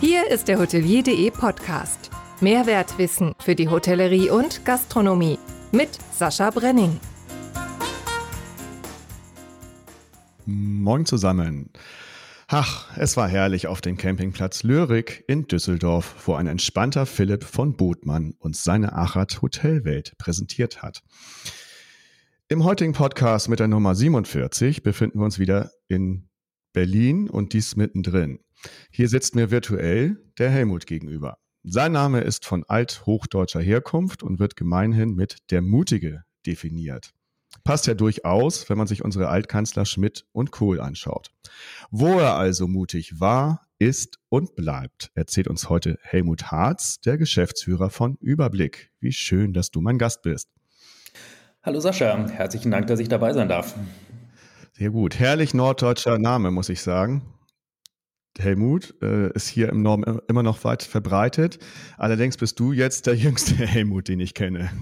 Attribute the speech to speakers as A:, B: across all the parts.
A: Hier ist der Hotelier.de Podcast. Mehrwertwissen für die Hotellerie und Gastronomie mit Sascha Brenning.
B: Moin zusammen. Ach, es war herrlich auf dem Campingplatz Lörig in Düsseldorf, wo ein entspannter Philipp von Botmann uns seine Achat Hotelwelt präsentiert hat. Im heutigen Podcast mit der Nummer 47 befinden wir uns wieder in Berlin und dies mittendrin. Hier sitzt mir virtuell der Helmut gegenüber. Sein Name ist von althochdeutscher Herkunft und wird gemeinhin mit der Mutige definiert. Passt ja durchaus, wenn man sich unsere Altkanzler Schmidt und Kohl anschaut. Wo er also mutig war, ist und bleibt, erzählt uns heute Helmut Harz, der Geschäftsführer von Überblick. Wie schön, dass du mein Gast bist.
C: Hallo Sascha, herzlichen Dank, dass ich dabei sein darf.
B: Sehr gut. Herrlich norddeutscher Name, muss ich sagen. Helmut äh, ist hier im Norden immer noch weit verbreitet. Allerdings bist du jetzt der jüngste Helmut, den ich kenne.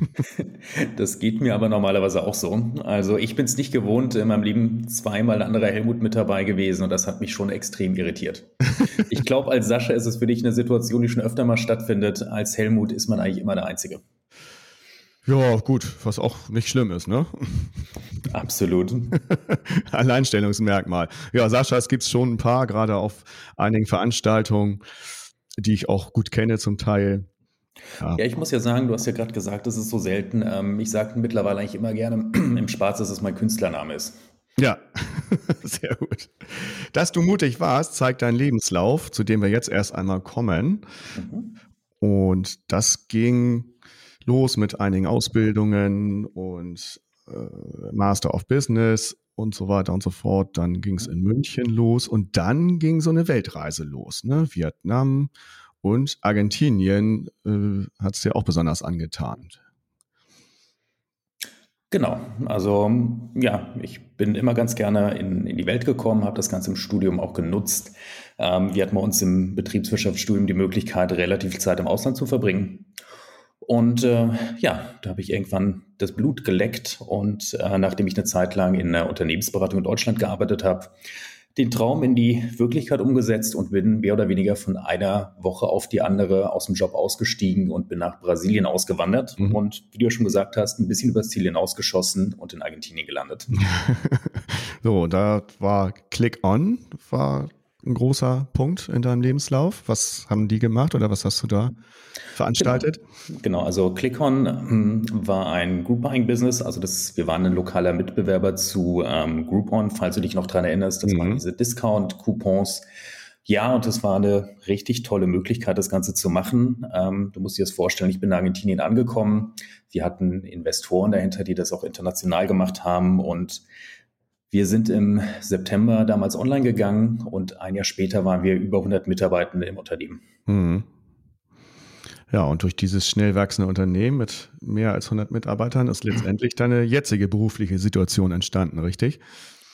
C: Das geht mir aber normalerweise auch so. Also ich bin es nicht gewohnt, in meinem Leben zweimal ein anderer Helmut mit dabei gewesen und das hat mich schon extrem irritiert. Ich glaube, als Sascha ist es für dich eine Situation, die schon öfter mal stattfindet. Als Helmut ist man eigentlich immer der Einzige.
B: Ja, gut, was auch nicht schlimm ist, ne?
C: Absolut.
B: Alleinstellungsmerkmal. Ja, Sascha, es gibt schon ein paar, gerade auf einigen Veranstaltungen, die ich auch gut kenne zum Teil.
C: Ja. ja, ich muss ja sagen, du hast ja gerade gesagt, das ist so selten. Ähm, ich sage mittlerweile eigentlich immer gerne im Spaß, dass es mein Künstlername ist.
B: Ja, sehr gut. Dass du mutig warst, zeigt dein Lebenslauf, zu dem wir jetzt erst einmal kommen. Mhm. Und das ging los mit einigen Ausbildungen und äh, Master of Business und so weiter und so fort. Dann ging es in München los und dann ging so eine Weltreise los. Ne? Vietnam und Argentinien äh, hat es dir auch besonders angetan.
C: Genau, also ja, ich bin immer ganz gerne in, in die Welt gekommen, habe das Ganze im Studium auch genutzt. Ähm, wir hatten bei uns im Betriebswirtschaftsstudium die Möglichkeit, relativ viel Zeit im Ausland zu verbringen. Und äh, ja, da habe ich irgendwann das Blut geleckt und äh, nachdem ich eine Zeit lang in der Unternehmensberatung in Deutschland gearbeitet habe, den Traum in die Wirklichkeit umgesetzt und bin mehr oder weniger von einer Woche auf die andere aus dem Job ausgestiegen und bin nach Brasilien ausgewandert mhm. und wie du ja schon gesagt hast, ein bisschen übers Ziel hinausgeschossen und in Argentinien gelandet.
B: so, da war Click On, war ein großer Punkt in deinem Lebenslauf. Was haben die gemacht oder was hast du da veranstaltet?
C: Genau, genau also ClickOn ähm, war ein Group Buying Business. Also das, wir waren ein lokaler Mitbewerber zu ähm, Groupon, falls du dich noch dran erinnerst. Das mhm. waren diese Discount-Coupons. Ja, und das war eine richtig tolle Möglichkeit, das Ganze zu machen. Ähm, du musst dir das vorstellen, ich bin in Argentinien angekommen. Wir hatten Investoren dahinter, die das auch international gemacht haben und wir sind im September damals online gegangen und ein Jahr später waren wir über 100 Mitarbeitende im Unternehmen. Mhm.
B: Ja, und durch dieses schnell wachsende Unternehmen mit mehr als 100 Mitarbeitern ist letztendlich deine jetzige berufliche Situation entstanden, richtig?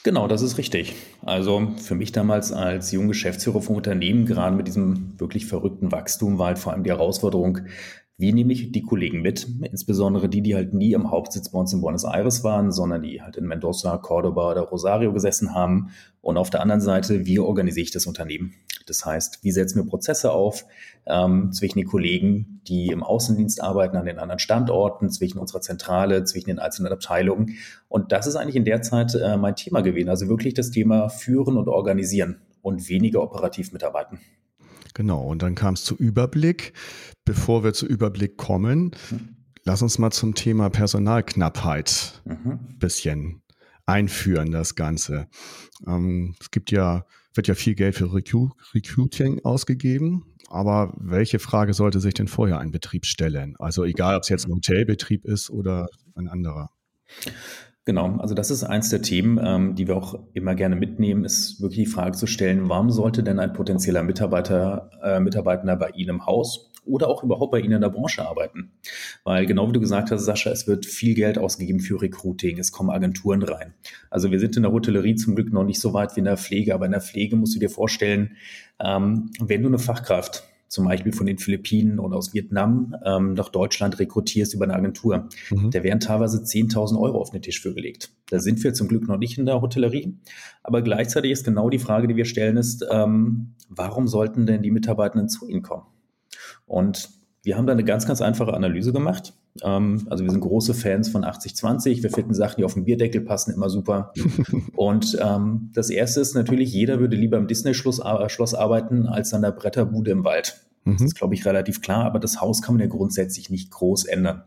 C: Genau, das ist richtig. Also für mich damals als junger Geschäftsführer vom Unternehmen, gerade mit diesem wirklich verrückten Wachstum, war halt vor allem die Herausforderung, wie nehme ich die Kollegen mit? Insbesondere die, die halt nie im Hauptsitz bei uns in Buenos Aires waren, sondern die halt in Mendoza, Cordoba oder Rosario gesessen haben. Und auf der anderen Seite, wie organisiere ich das Unternehmen? Das heißt, wie setzen wir Prozesse auf ähm, zwischen den Kollegen, die im Außendienst arbeiten an den anderen Standorten, zwischen unserer Zentrale, zwischen den einzelnen Abteilungen. Und das ist eigentlich in der Zeit äh, mein Thema gewesen. Also wirklich das Thema führen und organisieren und weniger operativ mitarbeiten.
B: Genau, und dann kam es zu Überblick. Bevor wir zu Überblick kommen, mhm. lass uns mal zum Thema Personalknappheit mhm. bisschen einführen, das Ganze. Ähm, es gibt ja, wird ja viel Geld für Recru Recruiting ausgegeben. Aber welche Frage sollte sich denn vorher ein Betrieb stellen? Also egal, ob es jetzt ein Hotelbetrieb ist oder ein anderer.
C: Genau, also das ist eins der Themen, ähm, die wir auch immer gerne mitnehmen, ist wirklich die Frage zu stellen, warum sollte denn ein potenzieller Mitarbeiter, äh, Mitarbeitender bei Ihnen im Haus oder auch überhaupt bei Ihnen in der Branche arbeiten? Weil genau wie du gesagt hast, Sascha, es wird viel Geld ausgegeben für Recruiting, es kommen Agenturen rein. Also wir sind in der Hotellerie zum Glück noch nicht so weit wie in der Pflege, aber in der Pflege musst du dir vorstellen, ähm, wenn du eine Fachkraft zum Beispiel von den Philippinen oder aus Vietnam ähm, nach Deutschland rekrutierst über eine Agentur. Mhm. Da werden teilweise 10.000 Euro auf den Tisch für gelegt. Da sind wir zum Glück noch nicht in der Hotellerie. Aber gleichzeitig ist genau die Frage, die wir stellen, ist, ähm, warum sollten denn die Mitarbeitenden zu Ihnen kommen? Und wir haben da eine ganz, ganz einfache Analyse gemacht. Ähm, also wir sind große Fans von 80-20. Wir finden Sachen, die auf den Bierdeckel passen, immer super. Und ähm, das Erste ist natürlich, jeder würde lieber im Disney-Schloss äh, arbeiten als an der Bretterbude im Wald. Das mhm. ist, glaube ich, relativ klar, aber das Haus kann man ja grundsätzlich nicht groß ändern.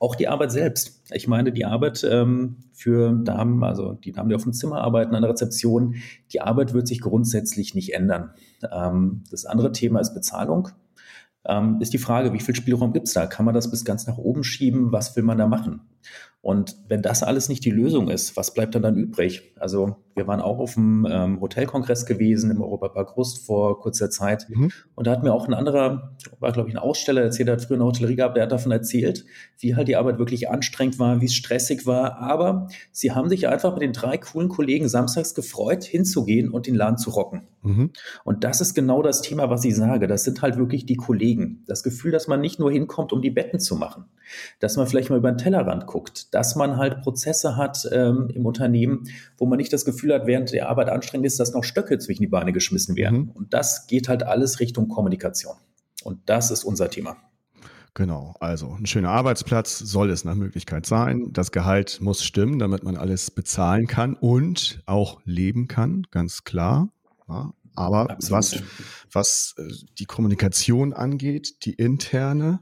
C: Auch die Arbeit selbst. Ich meine, die Arbeit ähm, für Damen, also die Damen, die auf dem Zimmer arbeiten, an der Rezeption, die Arbeit wird sich grundsätzlich nicht ändern. Ähm, das andere Thema ist Bezahlung ähm, ist die Frage, wie viel Spielraum gibt es da? Kann man das bis ganz nach oben schieben? Was will man da machen? Und wenn das alles nicht die Lösung ist, was bleibt dann dann übrig? Also wir waren auch auf dem ähm, Hotelkongress gewesen im Europapark Rust vor kurzer Zeit. Mhm. Und da hat mir auch ein anderer, war glaube ich ein Aussteller, erzählt, der hat früher eine Hotellerie gehabt, der hat davon erzählt, wie halt die Arbeit wirklich anstrengend war, wie es stressig war. Aber sie haben sich einfach mit den drei coolen Kollegen samstags gefreut, hinzugehen und den Laden zu rocken. Mhm. Und das ist genau das Thema, was ich sage. Das sind halt wirklich die Kollegen. Das Gefühl, dass man nicht nur hinkommt, um die Betten zu machen, dass man vielleicht mal über den Tellerrand guckt, dass man halt Prozesse hat ähm, im Unternehmen, wo man nicht das Gefühl hat, während der Arbeit anstrengend ist, dass noch Stöcke zwischen die Beine geschmissen werden. Mhm. Und das geht halt alles Richtung Kommunikation. Und das ist unser Thema.
B: Genau, also ein schöner Arbeitsplatz soll es nach Möglichkeit sein. Das Gehalt muss stimmen, damit man alles bezahlen kann und auch leben kann, ganz klar. Ja, aber was, was äh, die Kommunikation angeht, die interne.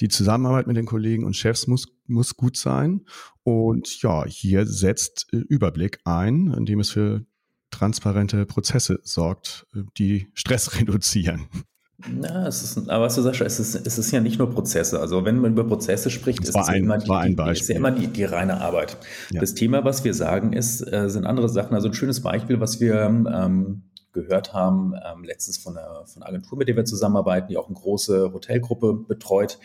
B: Die Zusammenarbeit mit den Kollegen und Chefs muss, muss gut sein. Und ja, hier setzt äh, Überblick ein, indem es für transparente Prozesse sorgt, äh, die Stress reduzieren.
C: Na, es ist, aber was du sagst, es ist, es ist ja nicht nur Prozesse. Also wenn man über Prozesse spricht, ist es,
B: ein,
C: ja immer,
B: die,
C: die, ist ja immer die, die reine Arbeit. Ja. Das Thema, was wir sagen, ist, äh, sind andere Sachen. Also ein schönes Beispiel, was wir ähm, gehört haben, ähm, letztens von einer, von einer Agentur, mit der wir zusammenarbeiten, die auch eine große Hotelgruppe betreut.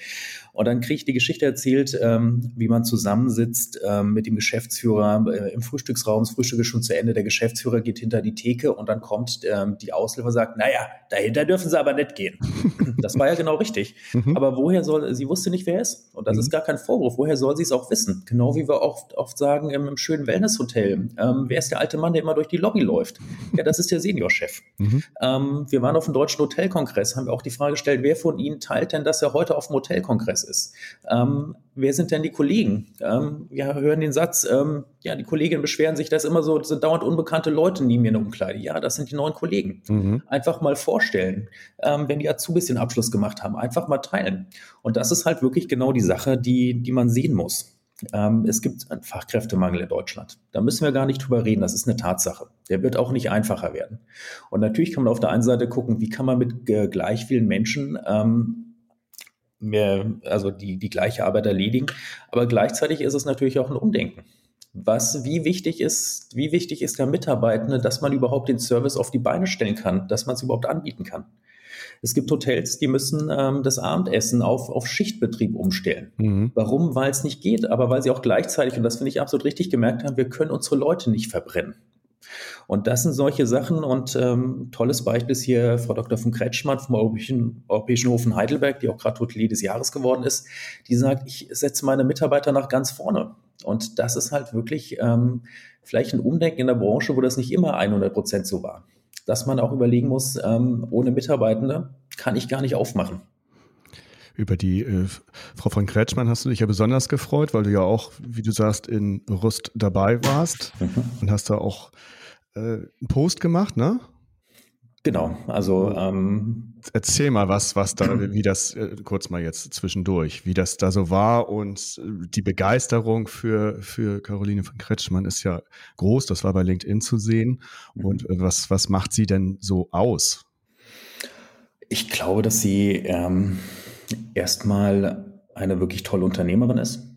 C: Und dann kriege ich die Geschichte erzählt, ähm, wie man zusammensitzt ähm, mit dem Geschäftsführer äh, im Frühstücksraum. Das Frühstück ist schon zu Ende. Der Geschäftsführer geht hinter die Theke und dann kommt ähm, die und sagt, naja, dahinter dürfen sie aber nicht gehen. das war ja genau richtig. Mhm. Aber woher soll, sie wusste nicht, wer er ist. Und das mhm. ist gar kein Vorwurf. Woher soll sie es auch wissen? Genau wie wir oft, oft sagen im, im schönen Wellnesshotel. Ähm, wer ist der alte Mann, der immer durch die Lobby läuft? Ja, das ist der Seniorchef. Mhm. Ähm, wir waren auf dem Deutschen Hotelkongress, haben wir auch die Frage gestellt, wer von Ihnen teilt denn, dass er heute auf dem Hotelkongress ist. Ähm, wer sind denn die Kollegen? Ähm, wir hören den Satz, ähm, ja, die Kolleginnen beschweren sich, dass immer so, sind dauernd unbekannte Leute neben mir in der Umkleide. Ja, das sind die neuen Kollegen. Mhm. Einfach mal vorstellen, ähm, wenn die Azubis den Abschluss gemacht haben, einfach mal teilen. Und das ist halt wirklich genau die Sache, die, die man sehen muss. Ähm, es gibt einen Fachkräftemangel in Deutschland. Da müssen wir gar nicht drüber reden. Das ist eine Tatsache. Der wird auch nicht einfacher werden. Und natürlich kann man auf der einen Seite gucken, wie kann man mit äh, gleich vielen Menschen ähm, mehr, also die, die gleiche Arbeit erledigen. Aber gleichzeitig ist es natürlich auch ein Umdenken. Was, wie wichtig ist, wie wichtig ist der Mitarbeitende, dass man überhaupt den Service auf die Beine stellen kann, dass man es überhaupt anbieten kann? Es gibt Hotels, die müssen ähm, das Abendessen auf, auf Schichtbetrieb umstellen. Mhm. Warum? Weil es nicht geht, aber weil sie auch gleichzeitig, und das finde ich absolut richtig gemerkt haben, wir können unsere Leute nicht verbrennen. Und das sind solche Sachen und ähm, tolles Beispiel ist hier Frau Dr. von Kretschmann vom Europäischen, Europäischen Hof in Heidelberg, die auch gerade Hotelier des Jahres geworden ist, die sagt, ich setze meine Mitarbeiter nach ganz vorne. Und das ist halt wirklich ähm, vielleicht ein Umdenken in der Branche, wo das nicht immer 100 Prozent so war. Dass man auch überlegen muss, ähm, ohne Mitarbeitende kann ich gar nicht aufmachen.
B: Über die äh, Frau von Kretschmann hast du dich ja besonders gefreut, weil du ja auch, wie du sagst, in Rust dabei warst mhm. und hast da auch äh, einen Post gemacht, ne?
C: Genau, also ähm,
B: erzähl mal was, was da, wie das äh, kurz mal jetzt zwischendurch, wie das da so war und äh, die Begeisterung für für Caroline von Kretschmann ist ja groß. Das war bei LinkedIn zu sehen. Mhm. Und äh, was was macht sie denn so aus?
C: Ich glaube, dass sie ähm, erstmal eine wirklich tolle Unternehmerin ist.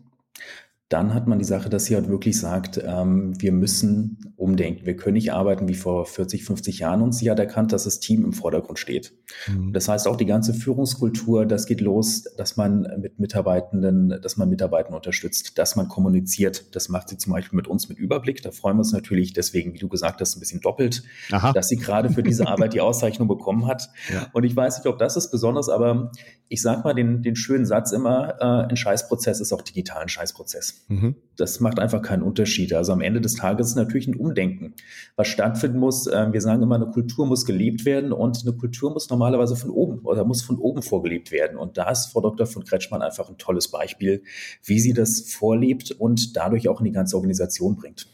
C: Dann hat man die Sache, dass sie halt wirklich sagt, ähm, wir müssen umdenken. Wir können nicht arbeiten wie vor 40, 50 Jahren. Und sie hat erkannt, dass das Team im Vordergrund steht. Mhm. Das heißt auch die ganze Führungskultur, das geht los, dass man mit Mitarbeitenden, dass man Mitarbeitenden unterstützt, dass man kommuniziert. Das macht sie zum Beispiel mit uns mit Überblick. Da freuen wir uns natürlich deswegen, wie du gesagt hast, ein bisschen doppelt, Aha. dass sie gerade für diese Arbeit die Auszeichnung bekommen hat. Ja. Und ich weiß nicht, ob das ist besonders, aber ich sage mal den, den schönen Satz immer, äh, ein Scheißprozess ist auch digital ein Scheißprozess. Mhm. Das macht einfach keinen Unterschied. Also am Ende des Tages ist natürlich ein Umdenken, was stattfinden muss. Ähm, wir sagen immer, eine Kultur muss gelebt werden und eine Kultur muss normalerweise von oben oder muss von oben vorgelebt werden. Und da ist Frau Dr. von Kretschmann einfach ein tolles Beispiel, wie sie das vorlebt und dadurch auch in die ganze Organisation bringt.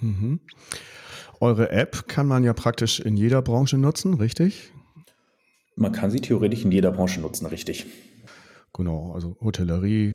B: Mhm. Eure App kann man ja praktisch in jeder Branche nutzen, richtig?
C: Man kann sie theoretisch in jeder Branche nutzen, richtig.
B: Genau, also Hotellerie,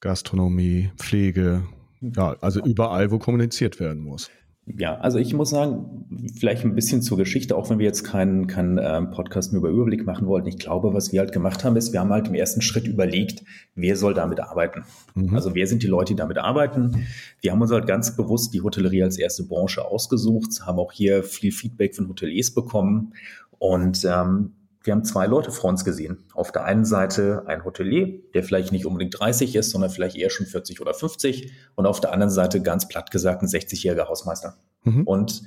B: Gastronomie, Pflege, ja, also überall, wo kommuniziert werden muss.
C: Ja, also ich muss sagen, vielleicht ein bisschen zur Geschichte, auch wenn wir jetzt keinen, keinen äh, Podcast mehr über Überblick machen wollten. Ich glaube, was wir halt gemacht haben, ist, wir haben halt im ersten Schritt überlegt, wer soll damit arbeiten. Mhm. Also wer sind die Leute, die damit arbeiten? Wir haben uns halt ganz bewusst die Hotellerie als erste Branche ausgesucht, haben auch hier viel Feedback von Hoteliers bekommen und ähm, wir haben zwei Leute vor uns gesehen. Auf der einen Seite ein Hotelier, der vielleicht nicht unbedingt 30 ist, sondern vielleicht eher schon 40 oder 50. Und auf der anderen Seite ganz platt gesagt ein 60-jähriger Hausmeister. Mhm. Und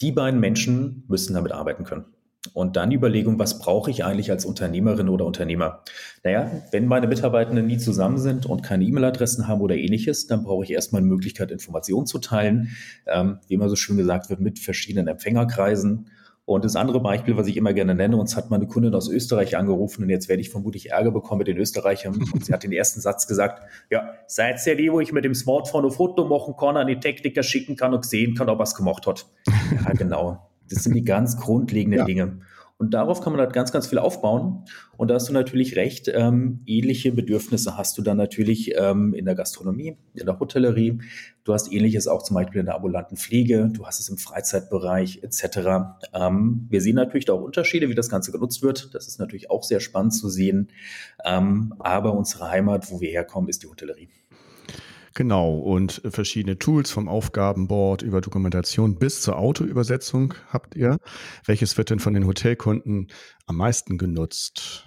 C: die beiden Menschen müssen damit arbeiten können. Und dann die Überlegung, was brauche ich eigentlich als Unternehmerin oder Unternehmer? Naja, wenn meine Mitarbeitenden nie zusammen sind und keine E-Mail-Adressen haben oder ähnliches, dann brauche ich erstmal eine Möglichkeit, Informationen zu teilen, ähm, wie immer so schön gesagt wird, mit verschiedenen Empfängerkreisen. Und das andere Beispiel, was ich immer gerne nenne, uns hat mal eine Kundin aus Österreich angerufen und jetzt werde ich vermutlich Ärger bekommen mit den Österreichern. Und sie hat den ersten Satz gesagt, ja, seid ihr die, wo ich mit dem Smartphone ein Foto machen kann, an die Techniker schicken kann und sehen kann, ob er es gemacht hat. Ja, genau. Das sind die ganz grundlegenden ja. Dinge. Und darauf kann man halt ganz, ganz viel aufbauen. Und da hast du natürlich recht, ähm, ähnliche Bedürfnisse hast du dann natürlich ähm, in der Gastronomie, in der Hotellerie. Du hast ähnliches auch zum Beispiel in der ambulanten Pflege, du hast es im Freizeitbereich etc. Ähm, wir sehen natürlich da auch Unterschiede, wie das Ganze genutzt wird. Das ist natürlich auch sehr spannend zu sehen. Ähm, aber unsere Heimat, wo wir herkommen, ist die Hotellerie.
B: Genau, und verschiedene Tools vom Aufgabenboard über Dokumentation bis zur Autoübersetzung habt ihr. Welches wird denn von den Hotelkunden am meisten genutzt?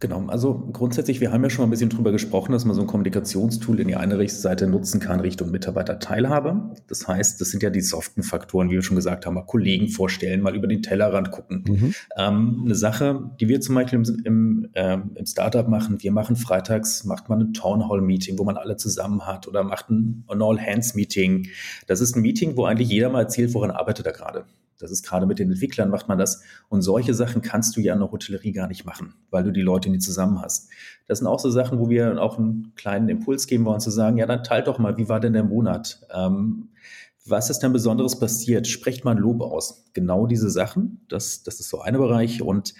C: Genau, also grundsätzlich, wir haben ja schon mal ein bisschen drüber gesprochen, dass man so ein Kommunikationstool in die eine Seite nutzen kann Richtung Mitarbeiterteilhabe. Das heißt, das sind ja die soften Faktoren, wie wir schon gesagt haben, mal Kollegen vorstellen, mal über den Tellerrand gucken. Mhm. Ähm, eine Sache, die wir zum Beispiel im, im, äh, im Startup machen, wir machen freitags, macht man ein Town Hall Meeting, wo man alle zusammen hat oder macht ein, ein All Hands Meeting. Das ist ein Meeting, wo eigentlich jeder mal erzählt, woran arbeitet er gerade. Das ist gerade mit den Entwicklern macht man das. Und solche Sachen kannst du ja in der Hotellerie gar nicht machen, weil du die Leute nie zusammen hast. Das sind auch so Sachen, wo wir auch einen kleinen Impuls geben wollen, zu sagen, ja, dann teilt doch mal, wie war denn der Monat? Ähm, was ist denn Besonderes passiert? Sprecht mal ein Lob aus. Genau diese Sachen, das, das ist so eine Bereich. Und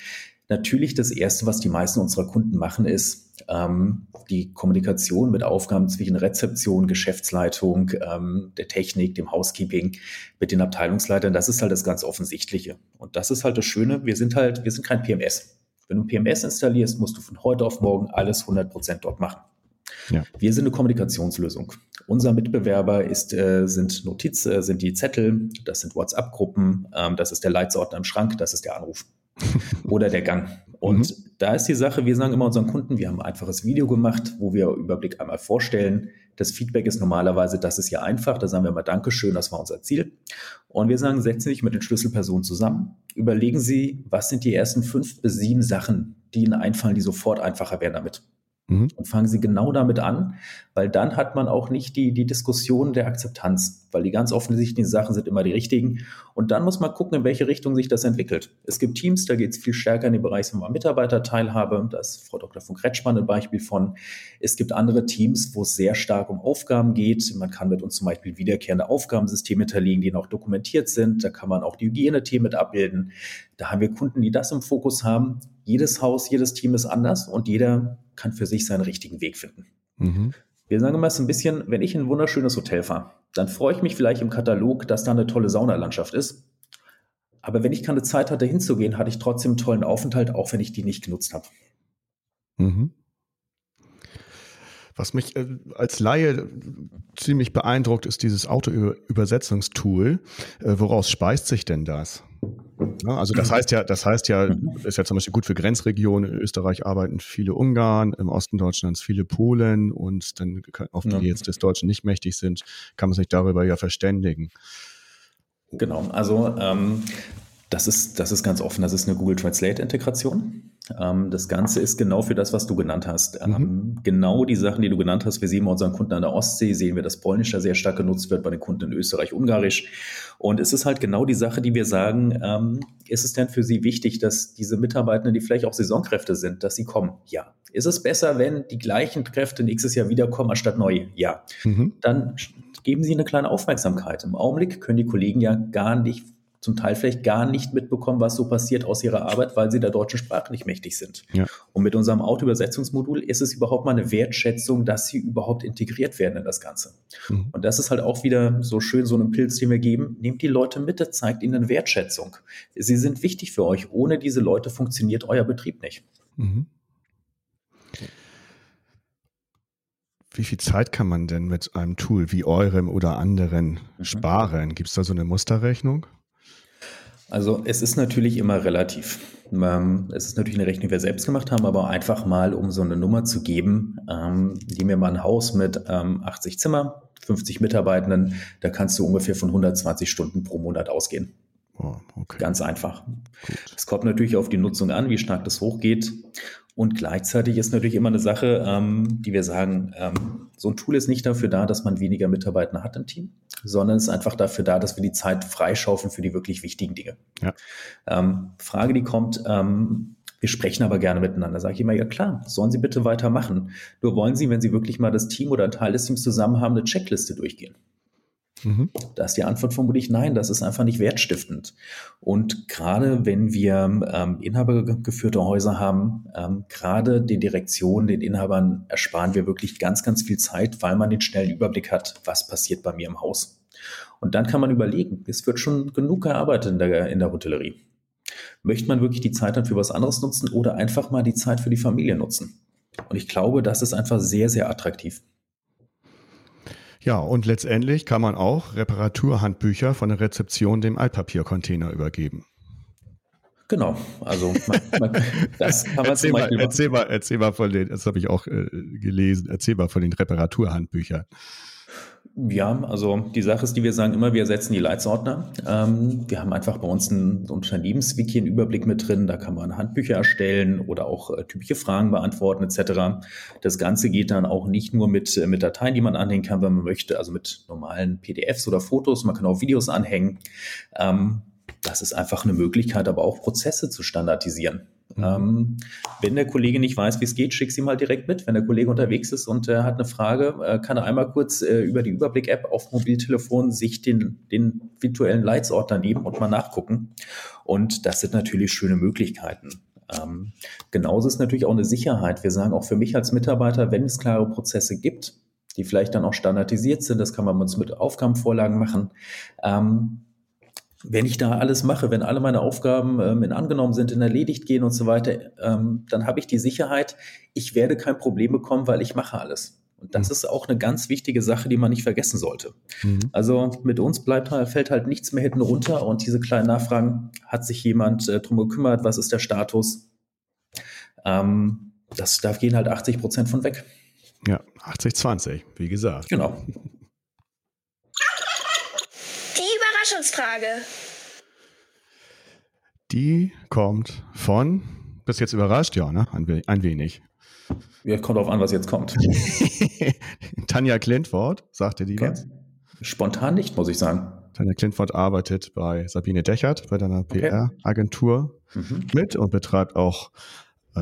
C: Natürlich das Erste, was die meisten unserer Kunden machen, ist ähm, die Kommunikation mit Aufgaben zwischen Rezeption, Geschäftsleitung, ähm, der Technik, dem Housekeeping, mit den Abteilungsleitern. Das ist halt das ganz Offensichtliche. Und das ist halt das Schöne. Wir sind halt, wir sind kein PMS. Wenn du PMS installierst, musst du von heute auf morgen alles 100 Prozent dort machen. Ja. Wir sind eine Kommunikationslösung. Unser Mitbewerber ist, äh, sind Notiz, äh, sind die Zettel, das sind WhatsApp-Gruppen, ähm, das ist der Leitsordner im Schrank, das ist der Anruf. oder der Gang. Und mhm. da ist die Sache, wir sagen immer unseren Kunden, wir haben ein einfaches Video gemacht, wo wir Überblick einmal vorstellen. Das Feedback ist normalerweise, das ist ja einfach, da sagen wir mal Dankeschön, das war unser Ziel. Und wir sagen, setzen Sie sich mit den Schlüsselpersonen zusammen, überlegen Sie, was sind die ersten fünf bis sieben Sachen, die Ihnen einfallen, die sofort einfacher werden damit. Mhm. Und fangen Sie genau damit an, weil dann hat man auch nicht die, die Diskussion der Akzeptanz, weil die ganz offensichtlichen Sachen sind immer die richtigen. Und dann muss man gucken, in welche Richtung sich das entwickelt. Es gibt Teams, da geht es viel stärker in den Bereich von Mitarbeiterteilhabe. Da ist Frau Dr. von Kretschmann ein Beispiel von. Es gibt andere Teams, wo es sehr stark um Aufgaben geht. Man kann mit uns zum Beispiel wiederkehrende Aufgabensysteme hinterlegen, die noch dokumentiert sind. Da kann man auch die Hygienethemen mit abbilden. Da haben wir Kunden, die das im Fokus haben. Jedes Haus, jedes Team ist anders und jeder kann für sich seinen richtigen Weg finden. Mhm. Wir sagen immer so ein bisschen, wenn ich in ein wunderschönes Hotel fahre, dann freue ich mich vielleicht im Katalog, dass da eine tolle Saunalandschaft ist. Aber wenn ich keine Zeit hatte, hinzugehen, hatte ich trotzdem einen tollen Aufenthalt, auch wenn ich die nicht genutzt habe. Mhm.
B: Was mich äh, als Laie ziemlich beeindruckt, ist dieses Autoübersetzungstool. Äh, woraus speist sich denn das? Ja, also das heißt ja, das heißt ja, mhm. ist ja zum Beispiel gut für Grenzregionen. In Österreich arbeiten viele Ungarn, im Osten Deutschlands viele Polen und dann, auf die, die jetzt des Deutschen nicht mächtig sind, kann man sich darüber ja verständigen.
C: Genau, also ähm, das ist, das ist ganz offen, das ist eine Google Translate-Integration. Ähm, das Ganze ist genau für das, was du genannt hast. Mhm. Ähm, genau die Sachen, die du genannt hast. Wir sehen bei unseren Kunden an der Ostsee, sehen wir, dass Polnisch da sehr stark genutzt wird, bei den Kunden in Österreich, Ungarisch. Und es ist halt genau die Sache, die wir sagen, ähm, ist es denn für Sie wichtig, dass diese Mitarbeitenden, die vielleicht auch Saisonkräfte sind, dass sie kommen? Ja. Ist es besser, wenn die gleichen Kräfte nächstes Jahr wiederkommen, anstatt neu? Ja. Mhm. Dann geben Sie eine kleine Aufmerksamkeit. Im Augenblick können die Kollegen ja gar nicht zum Teil vielleicht gar nicht mitbekommen, was so passiert aus ihrer Arbeit, weil sie der deutschen Sprache nicht mächtig sind. Ja. Und mit unserem Autoübersetzungsmodul ist es überhaupt mal eine Wertschätzung, dass sie überhaupt integriert werden in das Ganze. Mhm. Und das ist halt auch wieder so schön, so ein Pilz, den wir geben. Nehmt die Leute mit, zeigt ihnen eine Wertschätzung. Sie sind wichtig für euch. Ohne diese Leute funktioniert euer Betrieb nicht. Mhm.
B: Wie viel Zeit kann man denn mit einem Tool wie eurem oder anderen mhm. sparen? Gibt es da so eine Musterrechnung?
C: Also es ist natürlich immer relativ. Ähm, es ist natürlich eine Rechnung, die wir selbst gemacht haben, aber einfach mal, um so eine Nummer zu geben, ähm, nehmen wir mal ein Haus mit ähm, 80 Zimmer, 50 Mitarbeitenden, da kannst du ungefähr von 120 Stunden pro Monat ausgehen. Oh, okay. Ganz einfach. Es kommt natürlich auf die Nutzung an, wie stark das hochgeht. Und gleichzeitig ist natürlich immer eine Sache, ähm, die wir sagen, ähm, so ein Tool ist nicht dafür da, dass man weniger Mitarbeiter hat im Team, sondern es ist einfach dafür da, dass wir die Zeit freischaufeln für die wirklich wichtigen Dinge. Ja. Ähm, Frage, die kommt, ähm, wir sprechen aber gerne miteinander. Sage ich immer, ja klar, sollen Sie bitte weitermachen. Nur wollen Sie, wenn Sie wirklich mal das Team oder ein Teil des Teams zusammen haben, eine Checkliste durchgehen. Mhm. Da ist die Antwort vermutlich nein, das ist einfach nicht wertstiftend. Und gerade wenn wir ähm, inhabergeführte Häuser haben, ähm, gerade die Direktion, den Inhabern ersparen wir wirklich ganz, ganz viel Zeit, weil man den schnellen Überblick hat, was passiert bei mir im Haus. Und dann kann man überlegen, es wird schon genug gearbeitet in der, in der Hotellerie. Möchte man wirklich die Zeit dann für was anderes nutzen oder einfach mal die Zeit für die Familie nutzen? Und ich glaube, das ist einfach sehr, sehr attraktiv.
B: Ja, und letztendlich kann man auch Reparaturhandbücher von der Rezeption dem Altpapiercontainer übergeben.
C: Genau, also man, man,
B: das kann man erzähl zum Beispiel mal, erzähl mal, erzähl mal von den, das habe ich auch äh, gelesen, erzähl mal von den Reparaturhandbüchern.
C: Ja, also die Sache ist, die wir sagen immer, wir setzen die Leitsordner. Ähm, wir haben einfach bei uns ein Unternehmenswiki, einen Überblick mit drin. Da kann man Handbücher erstellen oder auch äh, typische Fragen beantworten etc. Das Ganze geht dann auch nicht nur mit, äh, mit Dateien, die man anhängen kann, wenn man möchte, also mit normalen PDFs oder Fotos. Man kann auch Videos anhängen. Ähm, das ist einfach eine Möglichkeit, aber auch Prozesse zu standardisieren. Ähm, wenn der Kollege nicht weiß, wie es geht, schick sie mal direkt mit. Wenn der Kollege unterwegs ist und äh, hat eine Frage, äh, kann er einmal kurz äh, über die Überblick-App auf Mobiltelefon sich den, den virtuellen Leitsordner nehmen und mal nachgucken. Und das sind natürlich schöne Möglichkeiten. Ähm, genauso ist natürlich auch eine Sicherheit. Wir sagen auch für mich als Mitarbeiter, wenn es klare Prozesse gibt, die vielleicht dann auch standardisiert sind, das kann man mit Aufgabenvorlagen machen, ähm, wenn ich da alles mache, wenn alle meine Aufgaben ähm, in angenommen sind, in erledigt gehen und so weiter, ähm, dann habe ich die Sicherheit, ich werde kein Problem bekommen, weil ich mache alles. Und das mhm. ist auch eine ganz wichtige Sache, die man nicht vergessen sollte. Mhm. Also mit uns bleibt, fällt halt nichts mehr hinten runter und diese kleinen Nachfragen, hat sich jemand äh, drum gekümmert, was ist der Status? Ähm, das, da gehen halt 80 Prozent von weg.
B: Ja, 80, 20, wie gesagt.
C: Genau.
D: Überraschungsfrage.
B: Die kommt von, bist jetzt überrascht? Ja, ne? Ein, ein wenig.
C: Ja, kommt auf an, was jetzt kommt.
B: Tanja Klintwort, sagte die okay. was?
C: Spontan nicht, muss ich sagen.
B: Tanja Klintwort arbeitet bei Sabine Dechert, bei deiner PR-Agentur mhm. mit und betreibt auch äh,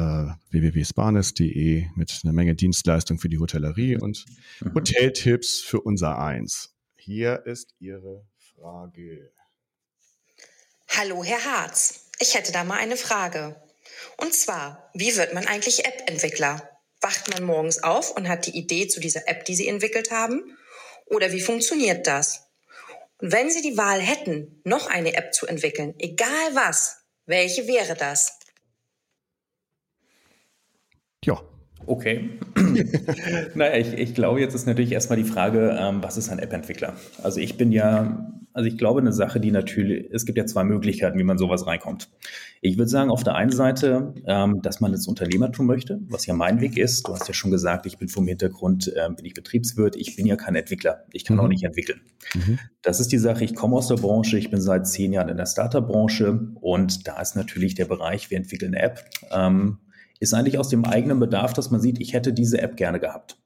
B: www.sparnes.de mit einer Menge Dienstleistungen für die Hotellerie und mhm. Hoteltipps für unser Eins. Hier ist ihre Frage.
D: Hallo, Herr Harz. Ich hätte da mal eine Frage. Und zwar, wie wird man eigentlich App-Entwickler? Wacht man morgens auf und hat die Idee zu dieser App, die Sie entwickelt haben? Oder wie funktioniert das? Und wenn Sie die Wahl hätten, noch eine App zu entwickeln, egal was, welche wäre das?
C: Ja, Okay. naja, ich, ich glaube, jetzt ist natürlich erstmal die Frage, ähm, was ist ein App-Entwickler? Also ich bin ja, also ich glaube, eine Sache, die natürlich, es gibt ja zwei Möglichkeiten, wie man sowas reinkommt. Ich würde sagen, auf der einen Seite, ähm, dass man ins Unternehmertum möchte, was ja mein Weg ist. Du hast ja schon gesagt, ich bin vom Hintergrund, äh, bin ich Betriebswirt, ich bin ja kein Entwickler. Ich kann mhm. auch nicht entwickeln. Mhm. Das ist die Sache, ich komme aus der Branche, ich bin seit zehn Jahren in der Startup-Branche und da ist natürlich der Bereich, wir entwickeln eine App. Ähm, ist eigentlich aus dem eigenen Bedarf, dass man sieht, ich hätte diese App gerne gehabt.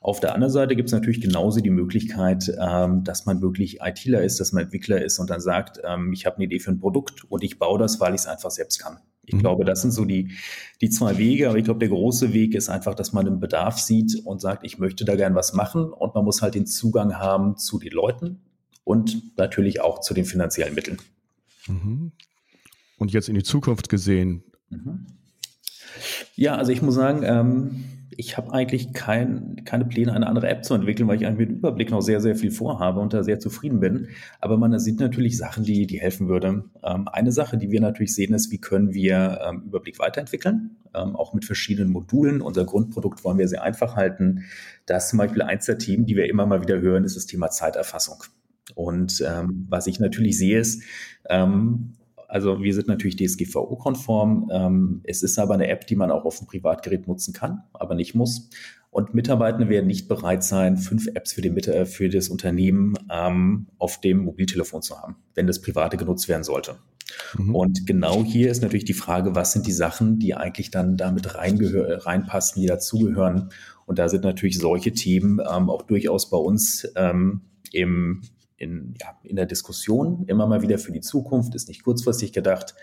C: Auf der anderen Seite gibt es natürlich genauso die Möglichkeit, ähm, dass man wirklich ITler ist, dass man Entwickler ist und dann sagt, ähm, ich habe eine Idee für ein Produkt und ich baue das, weil ich es einfach selbst kann. Ich mhm. glaube, das sind so die, die zwei Wege, aber ich glaube, der große Weg ist einfach, dass man einen Bedarf sieht und sagt, ich möchte da gern was machen und man muss halt den Zugang haben zu den Leuten und natürlich auch zu den finanziellen Mitteln.
B: Mhm. Und jetzt in die Zukunft gesehen. Mhm.
C: Ja, also ich muss sagen, ähm, ich habe eigentlich kein, keine Pläne, eine andere App zu entwickeln, weil ich eigentlich mit Überblick noch sehr, sehr viel vorhabe und da sehr zufrieden bin. Aber man sieht natürlich Sachen, die, die helfen würden. Ähm, eine Sache, die wir natürlich sehen, ist, wie können wir ähm, Überblick weiterentwickeln, ähm, auch mit verschiedenen Modulen. Unser Grundprodukt wollen wir sehr einfach halten. Da ist zum Beispiel eins der Themen, die wir immer mal wieder hören, ist das Thema Zeiterfassung. Und ähm, was ich natürlich sehe, ist, ähm, also wir sind natürlich DSGVO-konform. Ähm, es ist aber eine App, die man auch auf dem Privatgerät nutzen kann, aber nicht muss. Und Mitarbeitende werden nicht bereit sein, fünf Apps für, den, äh, für das Unternehmen ähm, auf dem Mobiltelefon zu haben, wenn das private genutzt werden sollte. Mhm. Und genau hier ist natürlich die Frage, was sind die Sachen, die eigentlich dann damit reinpassen, die dazugehören. Und da sind natürlich solche Themen ähm, auch durchaus bei uns ähm, im, in, ja, in der Diskussion, immer mal wieder für die Zukunft, ist nicht kurzfristig gedacht.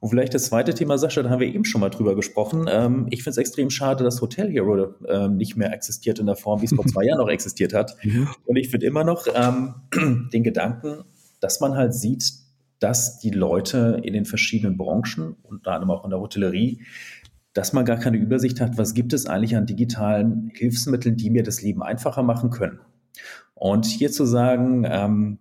C: Und vielleicht das zweite Thema, Sascha, da haben wir eben schon mal drüber gesprochen. Ähm, ich finde es extrem schade, dass Hotel Hero ähm, nicht mehr existiert in der Form, wie es vor zwei Jahren noch existiert hat. Mhm. Und ich finde immer noch ähm, den Gedanken, dass man halt sieht, dass die Leute in den verschiedenen Branchen, unter anderem auch in der Hotellerie, dass man gar keine Übersicht hat, was gibt es eigentlich an digitalen Hilfsmitteln, die mir das Leben einfacher machen können. Und hier zu sagen, ähm,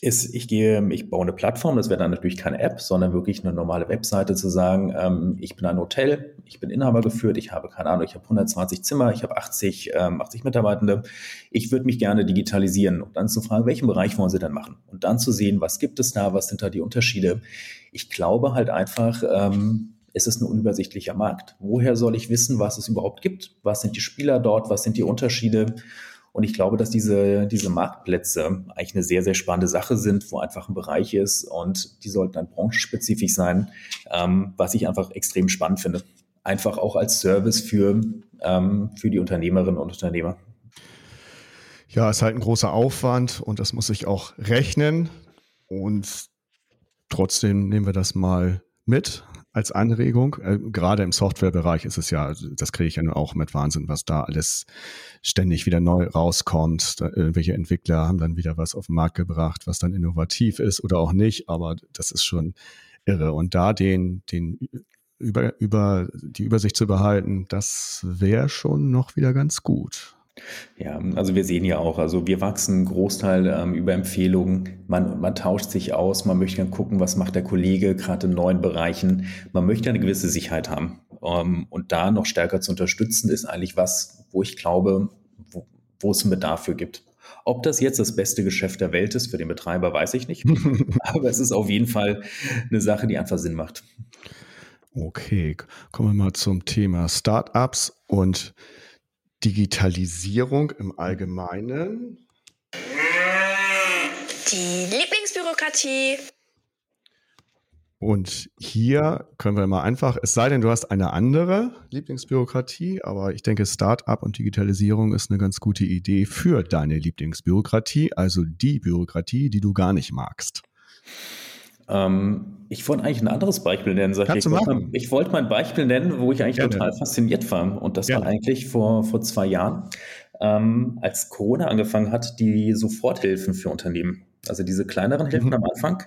C: ist, ich gehe, ich baue eine Plattform, das wäre dann natürlich keine App, sondern wirklich eine normale Webseite zu sagen, ähm, ich bin ein Hotel, ich bin Inhaber geführt, ich habe keine Ahnung, ich habe 120 Zimmer, ich habe 80, ähm, 80 Mitarbeitende, ich würde mich gerne digitalisieren und dann zu fragen, welchen Bereich wollen Sie denn machen? Und dann zu sehen, was gibt es da, was sind da die Unterschiede? Ich glaube halt einfach, ähm, es ist ein unübersichtlicher Markt. Woher soll ich wissen, was es überhaupt gibt? Was sind die Spieler dort? Was sind die Unterschiede? Und ich glaube, dass diese, diese Marktplätze eigentlich eine sehr, sehr spannende Sache sind, wo einfach ein Bereich ist und die sollten dann branchenspezifisch sein, ähm, was ich einfach extrem spannend finde. Einfach auch als Service für, ähm, für die Unternehmerinnen und Unternehmer.
B: Ja, es ist halt ein großer Aufwand und das muss sich auch rechnen. Und trotzdem nehmen wir das mal mit als Anregung. Äh, gerade im Softwarebereich ist es ja, also das kriege ich ja nur auch mit Wahnsinn, was da alles ständig wieder neu rauskommt. Da, irgendwelche Entwickler haben dann wieder was auf den Markt gebracht, was dann innovativ ist oder auch nicht, aber das ist schon irre. Und da den, den über, über die Übersicht zu behalten, das wäre schon noch wieder ganz gut.
C: Ja, also wir sehen ja auch, also wir wachsen Großteil ähm, über Empfehlungen. Man, man tauscht sich aus, man möchte dann gucken, was macht der Kollege gerade in neuen Bereichen. Man möchte eine gewisse Sicherheit haben. Ähm, und da noch stärker zu unterstützen, ist eigentlich was, wo ich glaube, wo, wo es einen Bedarf für gibt. Ob das jetzt das beste Geschäft der Welt ist für den Betreiber, weiß ich nicht. Aber es ist auf jeden Fall eine Sache, die einfach Sinn macht.
B: Okay, kommen wir mal zum Thema Startups und Digitalisierung im Allgemeinen?
D: Die Lieblingsbürokratie.
B: Und hier können wir mal einfach, es sei denn, du hast eine andere Lieblingsbürokratie, aber ich denke, Startup und Digitalisierung ist eine ganz gute Idee für deine Lieblingsbürokratie, also die Bürokratie, die du gar nicht magst.
C: Ähm, ich wollte eigentlich ein anderes Beispiel nennen. Sag
B: Kannst
C: ich,
B: du machen.
C: ich wollte mal ein Beispiel nennen, wo ich eigentlich Gerne. total fasziniert war. Und das Gerne. war eigentlich vor, vor zwei Jahren, ähm, als Corona angefangen hat, die Soforthilfen für Unternehmen. Also diese kleineren Hilfen mhm. am Anfang,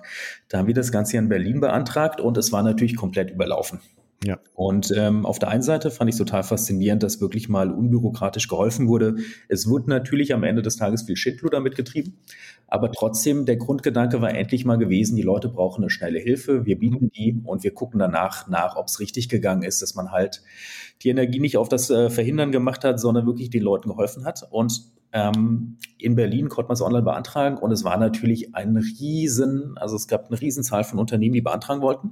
C: da haben wir das Ganze hier in Berlin beantragt und es war natürlich komplett überlaufen. Ja. Und ähm, auf der einen Seite fand ich total faszinierend, dass wirklich mal unbürokratisch geholfen wurde. Es wurde natürlich am Ende des Tages viel Schindluder mitgetrieben, aber trotzdem der Grundgedanke war endlich mal gewesen, die Leute brauchen eine schnelle Hilfe, wir bieten die und wir gucken danach nach, ob es richtig gegangen ist, dass man halt die Energie nicht auf das äh, Verhindern gemacht hat, sondern wirklich den Leuten geholfen hat. Und Ähm, in Berlin konnte man es online beantragen und es war natürlich ein riesen, also es gab eine Riesenzahl von Unternehmen, die beantragen wollten.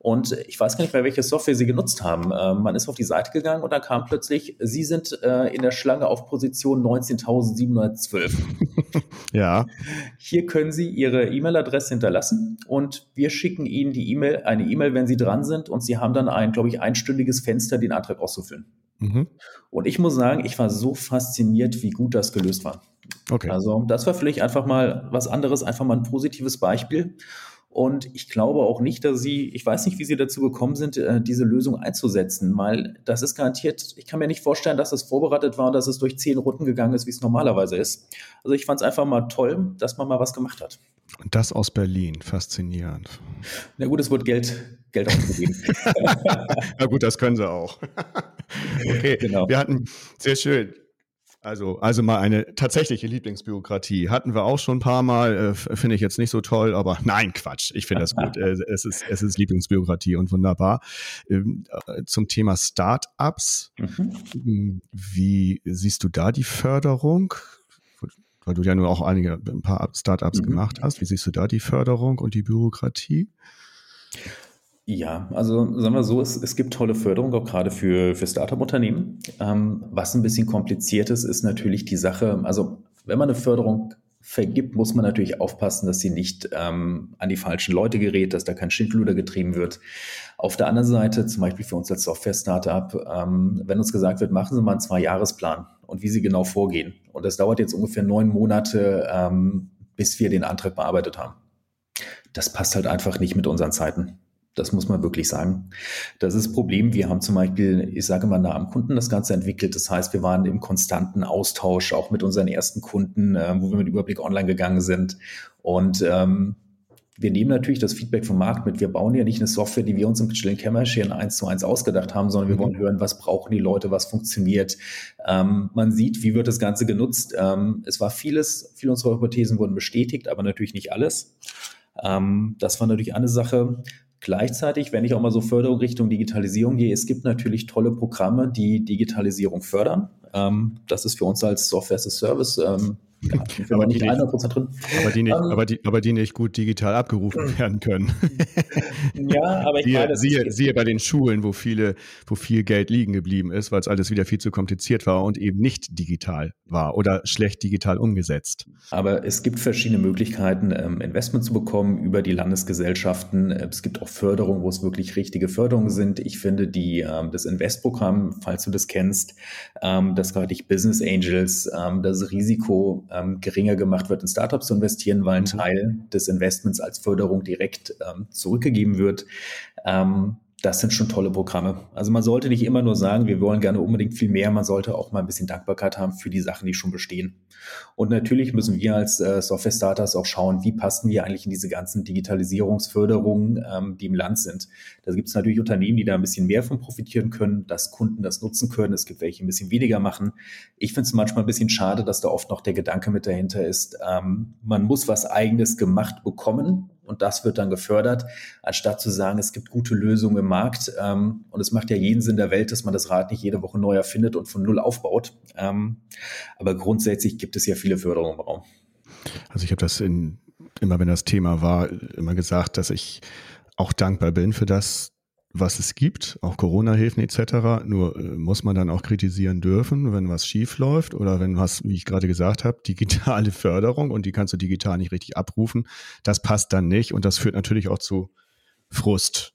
C: Und ich weiß gar nicht mehr, welche Software sie genutzt haben. Äh, man ist auf die Seite gegangen und dann kam plötzlich, Sie sind äh, in der Schlange auf Position 19.712.
B: ja.
C: Hier können Sie Ihre E-Mail-Adresse hinterlassen und wir schicken Ihnen die E-Mail, eine E-Mail, wenn Sie dran sind und Sie haben dann ein, glaube ich, einstündiges Fenster, den Antrag auszufüllen. Mhm. Und ich muss sagen, ich war so fasziniert, wie gut das gelöst war. Okay. Also das war vielleicht einfach mal was anderes, einfach mal ein positives Beispiel. Und ich glaube auch nicht, dass sie, ich weiß nicht, wie sie dazu gekommen sind, äh, diese Lösung einzusetzen, weil das ist garantiert, ich kann mir nicht vorstellen, dass es vorbereitet war, dass es durch zehn Runden gegangen ist, wie es normalerweise ist. Also ich fand es einfach mal toll, dass man mal was gemacht hat.
B: Und das aus Berlin, faszinierend.
C: Na gut, es wird Geld, Geld ausgegeben.
B: Na gut, das können sie auch. okay, genau. Wir hatten, sehr schön. Also, also mal eine tatsächliche Lieblingsbürokratie. Hatten wir auch schon ein paar Mal, äh, finde ich jetzt nicht so toll, aber nein, Quatsch. Ich finde das gut. äh, es, ist, es ist Lieblingsbürokratie und wunderbar. Ähm, äh, zum Thema Start-ups. Mhm. Wie siehst du da die Förderung? Weil du ja nur auch einige, ein paar Start-ups mhm. gemacht hast. Wie siehst du da die Förderung und die Bürokratie?
C: Ja, also sagen wir so, es, es gibt tolle Förderung, auch gerade für, für Startup-Unternehmen. Ähm, was ein bisschen kompliziert ist, ist natürlich die Sache, also wenn man eine Förderung vergibt, muss man natürlich aufpassen, dass sie nicht ähm, an die falschen Leute gerät, dass da kein Schindluder getrieben wird. Auf der anderen Seite, zum Beispiel für uns als Software-Startup, ähm, wenn uns gesagt wird, machen Sie mal einen Zwei-Jahres-Plan und wie Sie genau vorgehen. Und das dauert jetzt ungefähr neun Monate, ähm, bis wir den Antrag bearbeitet haben. Das passt halt einfach nicht mit unseren Zeiten. Das muss man wirklich sagen. Das ist das Problem. Wir haben zum Beispiel, ich sage mal, nah am Kunden das Ganze entwickelt. Das heißt, wir waren im konstanten Austausch auch mit unseren ersten Kunden, äh, wo wir mit Überblick online gegangen sind. Und ähm, wir nehmen natürlich das Feedback vom Markt mit. Wir bauen ja nicht eine Software, die wir uns im stillen Kämmerchen eins zu eins ausgedacht haben, sondern wir mhm. wollen hören, was brauchen die Leute, was funktioniert. Ähm, man sieht, wie wird das Ganze genutzt. Ähm, es war vieles, viele unserer Hypothesen wurden bestätigt, aber natürlich nicht alles. Ähm, das war natürlich eine Sache. Gleichzeitig, wenn ich auch mal so Förderung Richtung Digitalisierung gehe, es gibt natürlich tolle Programme, die Digitalisierung fördern. Ähm, das ist für uns als Software as a Service ähm,
B: ja, aber, nicht nicht, drin. Aber die, nicht, um, ähm, aber, die, aber die nicht gut digital abgerufen hm. werden können.
C: ja, aber ich
B: siehe, meine, siehe, siehe bei den Schulen, wo viele, wo viel Geld liegen geblieben ist, weil es alles wieder viel zu kompliziert war und eben nicht digital war oder schlecht digital umgesetzt.
C: Aber es gibt verschiedene Möglichkeiten, ähm, Investment zu bekommen über die Landesgesellschaften. Es gibt auch Förderungen, wo es wirklich richtige Förderungen sind. Ich finde die, ähm, das Investprogramm, falls du das kennst, das gerade ich Business Angels, das Risiko ähm, geringer gemacht wird, in Startups zu investieren, weil ein mhm. Teil des Investments als Förderung direkt ähm, zurückgegeben wird. Ähm, das sind schon tolle Programme. Also man sollte nicht immer nur sagen, wir wollen gerne unbedingt viel mehr, man sollte auch mal ein bisschen Dankbarkeit haben für die Sachen, die schon bestehen. Und natürlich müssen wir als äh, Software-Starters auch schauen, wie passen wir eigentlich in diese ganzen Digitalisierungsförderungen, ähm, die im Land sind. Da gibt es natürlich Unternehmen, die da ein bisschen mehr von profitieren können, dass Kunden das nutzen können. Es gibt welche, die ein bisschen weniger machen. Ich finde es manchmal ein bisschen schade, dass da oft noch der Gedanke mit dahinter ist, ähm, man muss was eigenes gemacht bekommen und das wird dann gefördert, anstatt zu sagen, es gibt gute Lösungen im Markt. Ähm, und es macht ja jeden Sinn der Welt, dass man das Rad nicht jede Woche neu erfindet und von null aufbaut. Ähm, aber grundsätzlich gibt es ja viele Förderungen im Raum.
B: Also ich habe das in, immer, wenn das Thema war, immer gesagt, dass ich auch dankbar bin für das, was es gibt, auch Corona-Hilfen etc. Nur äh, muss man dann auch kritisieren dürfen, wenn was schief läuft oder wenn was, wie ich gerade gesagt habe, digitale Förderung und die kannst du digital nicht richtig abrufen. Das passt dann nicht und das führt natürlich auch zu Frust.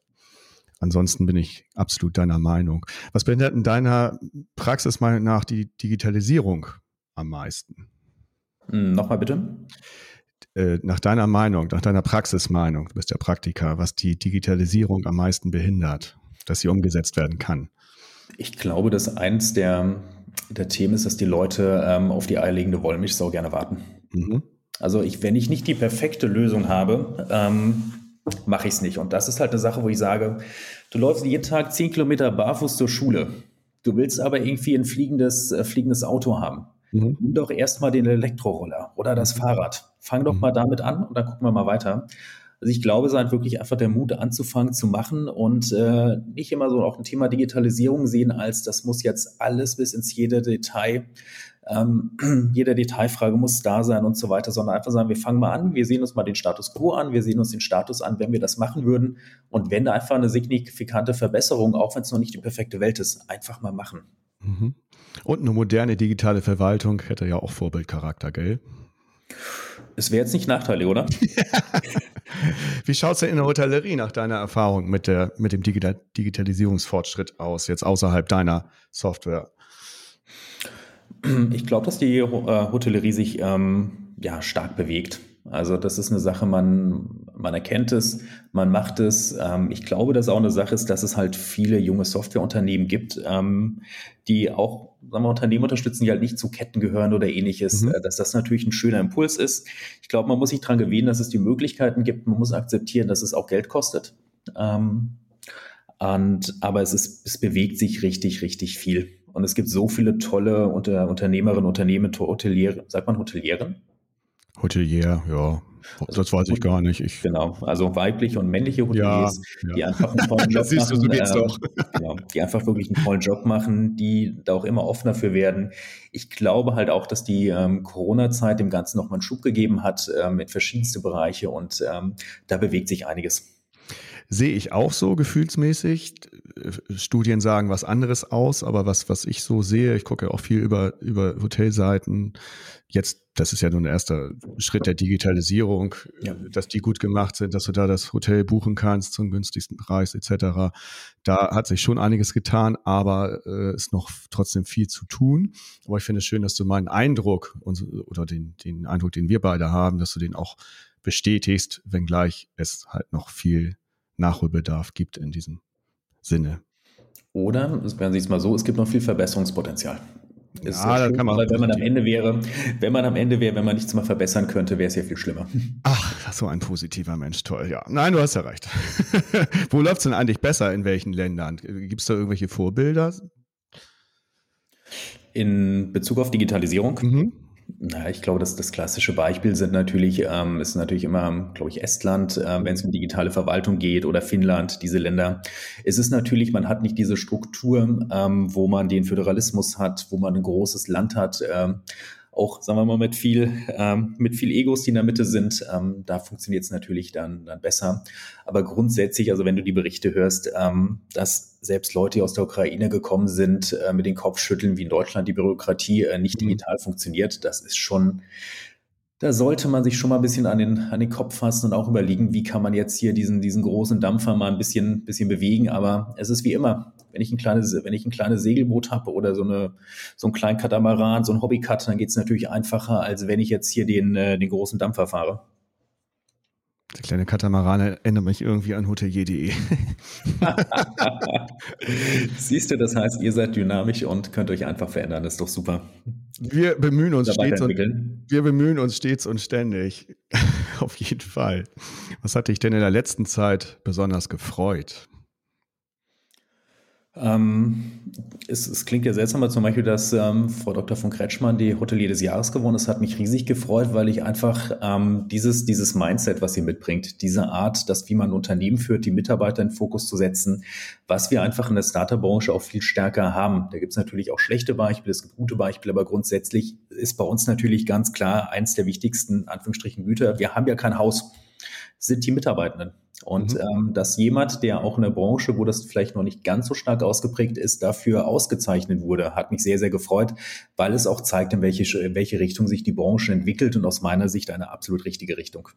B: Ansonsten bin ich absolut deiner Meinung. Was behindert in deiner Praxis mal nach die Digitalisierung am meisten?
C: Hm, nochmal bitte.
B: Äh, nach deiner Meinung, nach deiner Praxismeinung, du bist ja Praktiker, was die Digitalisierung am meisten behindert, dass sie umgesetzt werden kann?
C: Ich glaube, dass eins der, der Themen ist, dass die Leute ähm, auf die eierlegende Wollmilchsau gerne warten. Mhm. Also ich, wenn ich nicht die perfekte Lösung habe, ähm, mache ich es nicht. Und das ist halt eine Sache, wo ich sage, du läufst jeden Tag zehn Kilometer barfuß zur Schule. Du willst aber irgendwie ein fliegendes, äh, fliegendes Auto haben. Mhm. Nimm doch erstmal den Elektroroller oder das mhm. Fahrrad. Fang doch mhm. mal damit an und dann gucken wir mal weiter. Also ich glaube, es ist halt wirklich einfach der Mut anzufangen zu machen und äh, nicht immer so auch ein Thema Digitalisierung sehen als das muss jetzt alles bis ins jede Detail ähm, jede Detailfrage muss da sein und so weiter, sondern einfach sagen, wir fangen mal an, wir sehen uns mal den Status quo an, wir sehen uns den Status an, wenn wir das machen würden. Und wenn da einfach eine signifikante Verbesserung, auch wenn es noch nicht die perfekte Welt ist, einfach mal machen.
B: Mhm. Und eine moderne digitale Verwaltung hätte ja auch Vorbildcharakter, gell?
C: Es wäre jetzt nicht nachteilig, oder?
B: Wie schaut es denn in der Hotellerie nach deiner Erfahrung mit, der, mit dem Digital Digitalisierungsfortschritt aus, jetzt außerhalb deiner Software?
C: Ich glaube, dass die äh, Hotellerie sich ähm, ja, stark bewegt. Also das ist eine Sache, man, man erkennt es, man macht es. Ähm, ich glaube, dass auch eine Sache ist, dass es halt viele junge Softwareunternehmen gibt, ähm, die auch sagen wir, Unternehmen unterstützen, die halt nicht zu Ketten gehören oder ähnliches, mhm. Äh, dass das natürlich ein schöner Impuls ist. Ich glaube, man muss sich daran gewöhnen, dass es die Möglichkeiten gibt. Man muss akzeptieren, dass es auch Geld kostet. Ähm, und, aber es, ist, es bewegt sich richtig, richtig viel. Und es gibt so viele tolle Unter Unternehmerinnen, Unternehmen, Hoteliere, sagt man Hotelieren?
B: Hotelier, ja. Also, das weiß ich gar nicht. Ich
C: genau, also weibliche und männliche Hoteliers, ja, ja. die einfach einen tollen Job
B: machen. Du, so geht's
C: ähm,
B: doch.
C: Genau, die einfach wirklich einen tollen Job machen, die da auch immer offener für werden. Ich glaube halt auch, dass die ähm, Corona-Zeit dem Ganzen nochmal einen Schub gegeben hat ähm, in verschiedenste Bereiche und ähm, da bewegt sich einiges.
B: Sehe ich auch so gefühlsmäßig. Studien sagen was anderes aus, aber was, was ich so sehe, ich gucke auch viel über, über Hotelseiten. Jetzt, das ist ja nur ein erster Schritt der Digitalisierung, ja. dass die gut gemacht sind, dass du da das Hotel buchen kannst zum günstigsten Preis etc. Da hat sich schon einiges getan, aber äh, ist noch trotzdem viel zu tun. Aber ich finde es schön, dass du meinen Eindruck und, oder den, den Eindruck, den wir beide haben, dass du den auch bestätigst, wenngleich es halt noch viel Nachholbedarf gibt in diesem Sinne.
C: Oder, wenn Sie es mal so, es gibt noch viel Verbesserungspotenzial.
B: Ist ja,
C: kann man wenn man am Ende wäre, wenn man am Ende wäre, wenn man nichts mal verbessern könnte, wäre es ja viel schlimmer.
B: Ach, so ein positiver Mensch, toll, ja. Nein, du hast ja recht. Wo läuft es denn eigentlich besser? In welchen Ländern? Gibt es da irgendwelche Vorbilder?
C: In Bezug auf Digitalisierung? Mhm. Na, ich glaube, dass das klassische Beispiel sind natürlich, ähm, ist natürlich immer, glaube ich, Estland, äh, wenn es um digitale Verwaltung geht oder Finnland, diese Länder. Es ist natürlich, man hat nicht diese Struktur, ähm, wo man den Föderalismus hat, wo man ein großes Land hat. Ähm, auch, sagen wir mal, mit viel, ähm, mit viel Egos, die in der Mitte sind. Ähm, da funktioniert es natürlich dann, dann besser. Aber grundsätzlich, also wenn du die Berichte hörst, ähm, dass selbst Leute, die aus der Ukraine gekommen sind, äh, mit den Kopfschütteln, wie in Deutschland die Bürokratie äh, nicht mhm. digital funktioniert, das ist schon, da sollte man sich schon mal ein bisschen an den, an den Kopf fassen und auch überlegen, wie kann man jetzt hier diesen, diesen großen Dampfer mal ein bisschen, bisschen bewegen. Aber es ist wie immer, wenn ich ein kleines, wenn ich ein kleines Segelboot habe oder so, eine, so ein kleinen Katamaran, so ein Hobbycut, dann geht es natürlich einfacher, als wenn ich jetzt hier den, äh, den großen Dampfer fahre.
B: Der kleine Katamaran erinnert mich irgendwie an hotelier.de.
C: Siehst du, das heißt, ihr seid dynamisch und könnt euch einfach verändern. Das ist doch super.
B: Wir bemühen uns stets und, wir bemühen uns stets und ständig. Auf jeden Fall. Was hat dich denn in der letzten Zeit besonders gefreut?
C: Ähm, es, es, klingt ja seltsam, aber zum Beispiel, dass ähm, Frau Dr. von Kretschmann die Hotelier des Jahres gewonnen ist, hat mich riesig gefreut, weil ich einfach ähm, dieses, dieses Mindset, was sie mitbringt, diese Art, dass wie man ein Unternehmen führt, die Mitarbeiter in Fokus zu setzen, was wir einfach in der Startup-Branche auch viel stärker haben. Da gibt es natürlich auch schlechte Beispiele, es gibt gute Beispiele, aber grundsätzlich ist bei uns natürlich ganz klar eins der wichtigsten, Anführungsstrichen, Güter. Wir haben ja kein Haus, sind die Mitarbeitenden. Und mhm. ähm, dass jemand, der auch in der Branche, wo das vielleicht noch nicht ganz so stark ausgeprägt ist, dafür ausgezeichnet wurde, hat mich sehr, sehr gefreut, weil es auch zeigt, in welche, in welche Richtung sich die Branche entwickelt und aus meiner Sicht eine absolut richtige Richtung.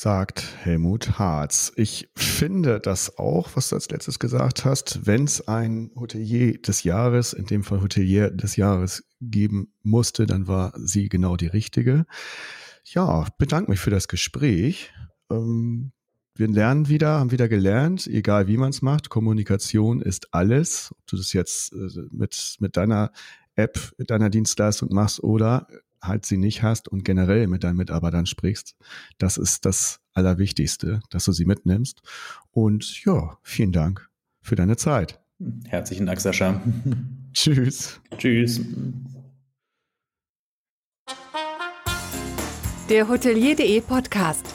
B: Sagt Helmut Harz. Ich finde das auch, was du als letztes gesagt hast, wenn es ein Hotelier des Jahres, in dem Fall Hotelier des Jahres geben musste, dann war sie genau die richtige. Ja, bedanke mich für das Gespräch ähm, wir lernen wieder, haben wieder gelernt, egal wie man es macht, Kommunikation ist alles. Ob du das jetzt äh, mit, mit deiner App, mit deiner Dienstleistung machst oder halt sie nicht hast und generell mit deinen Mitarbeitern sprichst, das ist das Allerwichtigste, dass du sie mitnimmst. Und ja, vielen Dank für deine Zeit.
C: Herzlichen Dank, Sascha.
B: Tschüss.
C: Tschüss.
A: Der Hotelier.de Podcast.